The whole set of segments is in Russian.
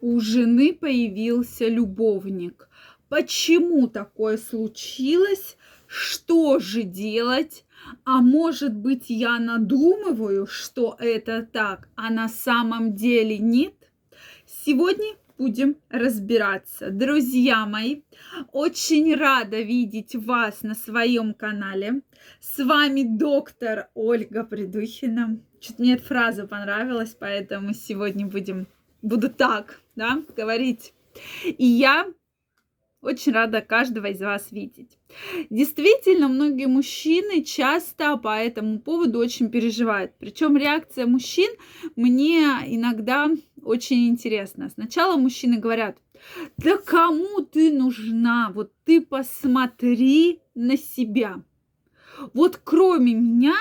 у жены появился любовник. Почему такое случилось? Что же делать? А может быть, я надумываю, что это так, а на самом деле нет? Сегодня будем разбираться. Друзья мои, очень рада видеть вас на своем канале. С вами доктор Ольга Придухина. Чуть мне эта фраза понравилась, поэтому сегодня будем, буду так, да, говорить. И я очень рада каждого из вас видеть. Действительно, многие мужчины часто по этому поводу очень переживают. Причем реакция мужчин мне иногда очень интересна. Сначала мужчины говорят, да кому ты нужна? Вот ты посмотри на себя. Вот кроме меня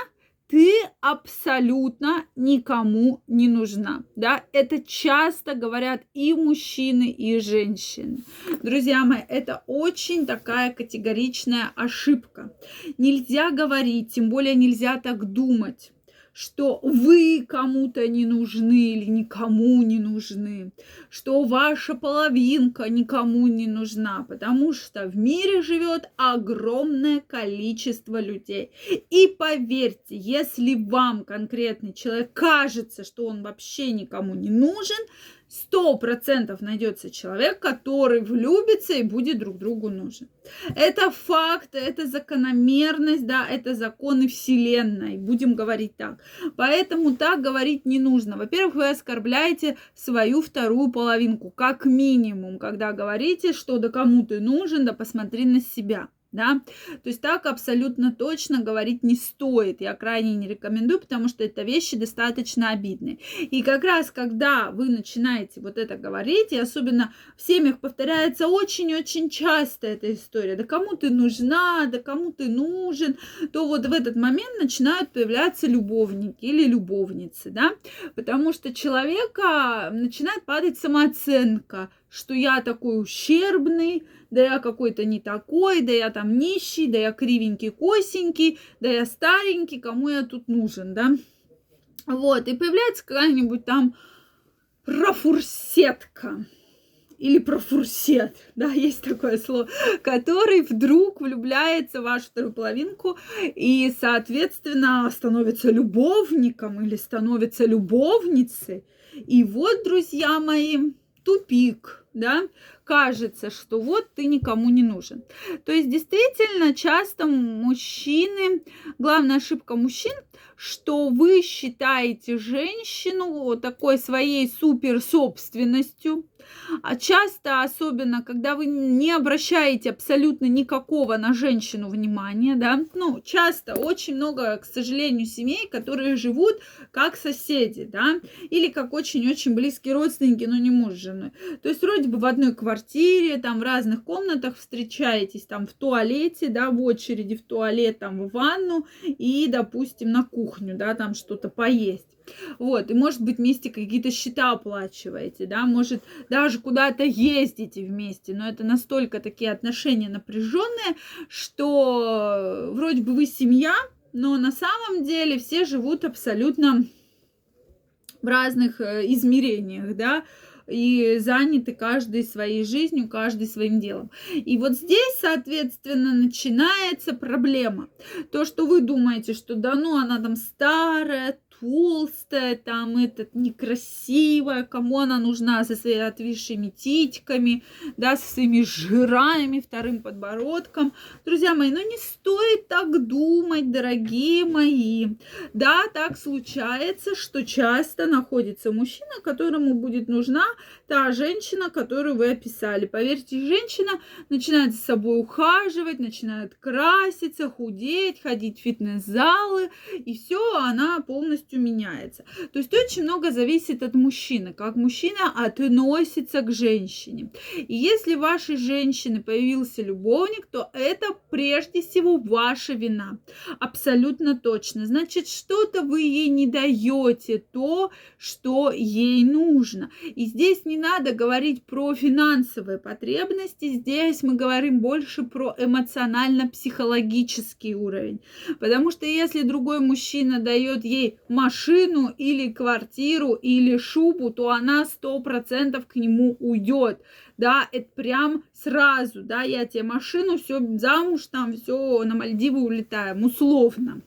ты абсолютно никому не нужна. Да? Это часто говорят и мужчины, и женщины. Друзья мои, это очень такая категоричная ошибка. Нельзя говорить, тем более нельзя так думать что вы кому-то не нужны или никому не нужны, что ваша половинка никому не нужна, потому что в мире живет огромное количество людей. И поверьте, если вам конкретный человек кажется, что он вообще никому не нужен, сто процентов найдется человек, который влюбится и будет друг другу нужен. Это факт, это закономерность, да, это законы Вселенной, будем говорить так. Поэтому так говорить не нужно. Во-первых, вы оскорбляете свою вторую половинку, как минимум, когда говорите, что да кому ты нужен, да посмотри на себя да, то есть так абсолютно точно говорить не стоит, я крайне не рекомендую, потому что это вещи достаточно обидные. И как раз, когда вы начинаете вот это говорить, и особенно в семьях повторяется очень-очень часто эта история, да кому ты нужна, да кому ты нужен, то вот в этот момент начинают появляться любовники или любовницы, да, потому что человека начинает падать самооценка, что я такой ущербный, да я какой-то не такой, да я там нищий, да я кривенький, косенький, да я старенький, кому я тут нужен, да. Вот, и появляется какая-нибудь там профурсетка или профурсет, да, есть такое слово, который вдруг влюбляется в вашу вторую половинку и, соответственно, становится любовником или становится любовницей. И вот, друзья мои, тупик, да, кажется, что вот ты никому не нужен. То есть действительно часто мужчины, главная ошибка мужчин, что вы считаете женщину такой своей супер собственностью, а часто, особенно, когда вы не обращаете абсолютно никакого на женщину внимания, да, ну, часто очень много, к сожалению, семей, которые живут как соседи, да, или как очень-очень близкие родственники, но не муж с женой. То есть вроде бы в одной квартире, там в разных комнатах встречаетесь, там в туалете, да, в очереди в туалет, там в ванну и, допустим, на кухню, да, там что-то поесть. Вот, и может быть вместе какие-то счета оплачиваете, да, может даже куда-то ездите вместе, но это настолько такие отношения напряженные, что вроде бы вы семья, но на самом деле все живут абсолютно в разных э, измерениях, да, и заняты каждой своей жизнью, каждый своим делом. И вот здесь, соответственно, начинается проблема. То, что вы думаете, что да ну она там старая, толстая, там этот некрасивая, кому она нужна со своими отвисшими титьками, да, со своими жирами, вторым подбородком. Друзья мои, ну не стоит так думать, дорогие мои. Да, так случается, что часто находится мужчина, которому будет нужна та женщина, которую вы описали. Поверьте, женщина начинает с собой ухаживать, начинает краситься, худеть, ходить в фитнес-залы, и все, она полностью меняется. То есть очень много зависит от мужчины, как мужчина относится к женщине. И если в вашей женщины появился любовник, то это прежде всего ваша вина. Абсолютно точно. Значит, что-то вы ей не даете то, что ей нужно. И здесь не надо говорить про финансовые потребности, здесь мы говорим больше про эмоционально-психологический уровень. Потому что если другой мужчина дает ей машину или квартиру или шубу, то она сто процентов к нему уйдет. Да, это прям сразу, да, я тебе машину, все замуж, там все на Мальдивы улетаем, условно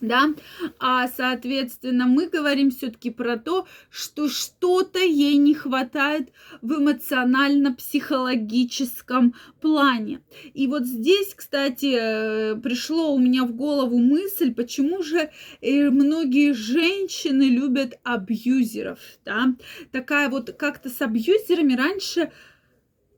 да, а соответственно мы говорим все-таки про то, что что-то ей не хватает в эмоционально-психологическом плане. И вот здесь, кстати, э, пришло у меня в голову мысль, почему же э, многие женщины любят абьюзеров, да, такая вот как-то с абьюзерами раньше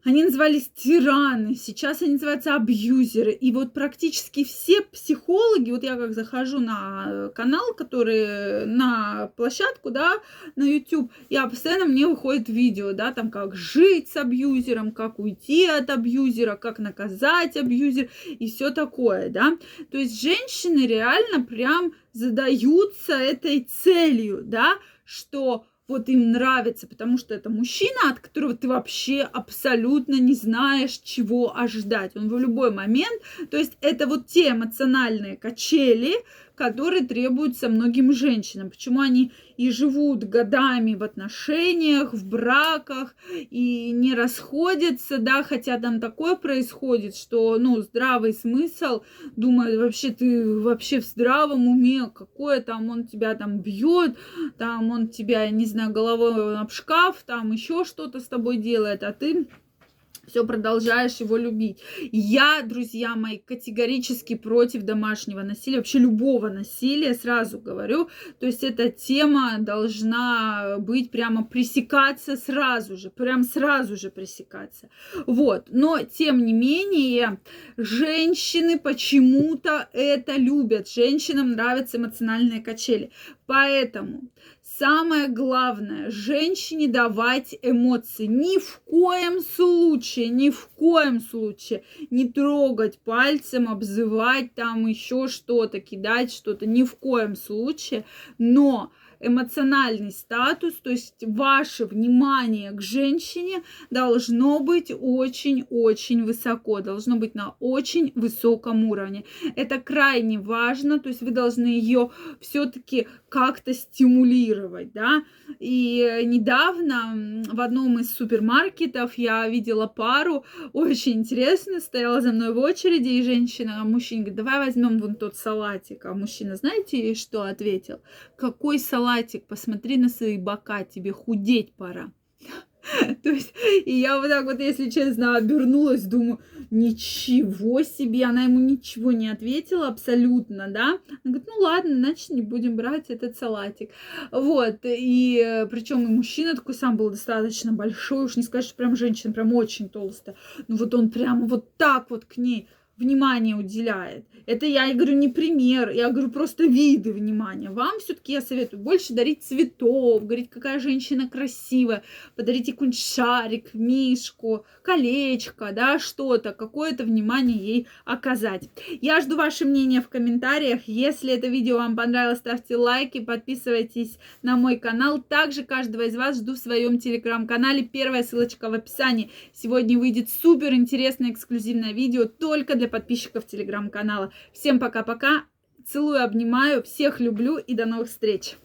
они назывались тираны, сейчас они называются абьюзеры. И вот практически все психологи, вот я как захожу на канал, который на площадку, да, на YouTube, я постоянно мне выходит видео, да, там как жить с абьюзером, как уйти от абьюзера, как наказать абьюзер и все такое, да. То есть женщины реально прям задаются этой целью, да, что вот им нравится, потому что это мужчина, от которого ты вообще абсолютно не знаешь, чего ожидать. Он в любой момент, то есть это вот те эмоциональные качели, которые требуются многим женщинам. Почему они и живут годами в отношениях, в браках и не расходятся, да, хотя там такое происходит, что, ну, здравый смысл, думает, вообще ты вообще в здравом уме, какое там он тебя там бьет, там он тебя, не знаю, головой об шкаф, там еще что-то с тобой делает, а ты все продолжаешь его любить. Я, друзья мои, категорически против домашнего насилия, вообще любого насилия, сразу говорю. То есть эта тема должна быть прямо пресекаться сразу же, прям сразу же пресекаться. Вот, но тем не менее, женщины почему-то это любят. Женщинам нравятся эмоциональные качели. Поэтому самое главное, женщине давать эмоции. Ни в коем случае, ни в коем случае не трогать пальцем, обзывать там еще что-то, кидать что-то. Ни в коем случае. Но эмоциональный статус, то есть ваше внимание к женщине должно быть очень-очень высоко, должно быть на очень высоком уровне. Это крайне важно, то есть вы должны ее все-таки как-то стимулировать, да. И недавно в одном из супермаркетов я видела пару, очень интересно, стояла за мной в очереди, и женщина, а мужчина говорит, давай возьмем вон тот салатик. А мужчина, знаете, что ответил? Какой салатик? Посмотри на свои бока, тебе худеть пора. То есть, и я вот так вот, если честно, обернулась, думаю, ничего себе, она ему ничего не ответила абсолютно, да. Она говорит, ну ладно, значит, не будем брать этот салатик. Вот, и причем и мужчина такой сам был достаточно большой, уж не что прям женщина, прям очень толстая. Ну вот он прямо вот так вот к ней внимание уделяет. Это я говорю не пример, я говорю просто виды внимания. Вам все-таки я советую больше дарить цветов, говорить, какая женщина красивая, подарите какой-нибудь шарик, мишку, колечко, да, что-то, какое-то внимание ей оказать. Я жду ваше мнение в комментариях. Если это видео вам понравилось, ставьте лайки, подписывайтесь на мой канал. Также каждого из вас жду в своем телеграм-канале. Первая ссылочка в описании. Сегодня выйдет супер интересное эксклюзивное видео только для подписчиков телеграм-канала. Всем пока-пока. Целую, обнимаю, всех люблю и до новых встреч.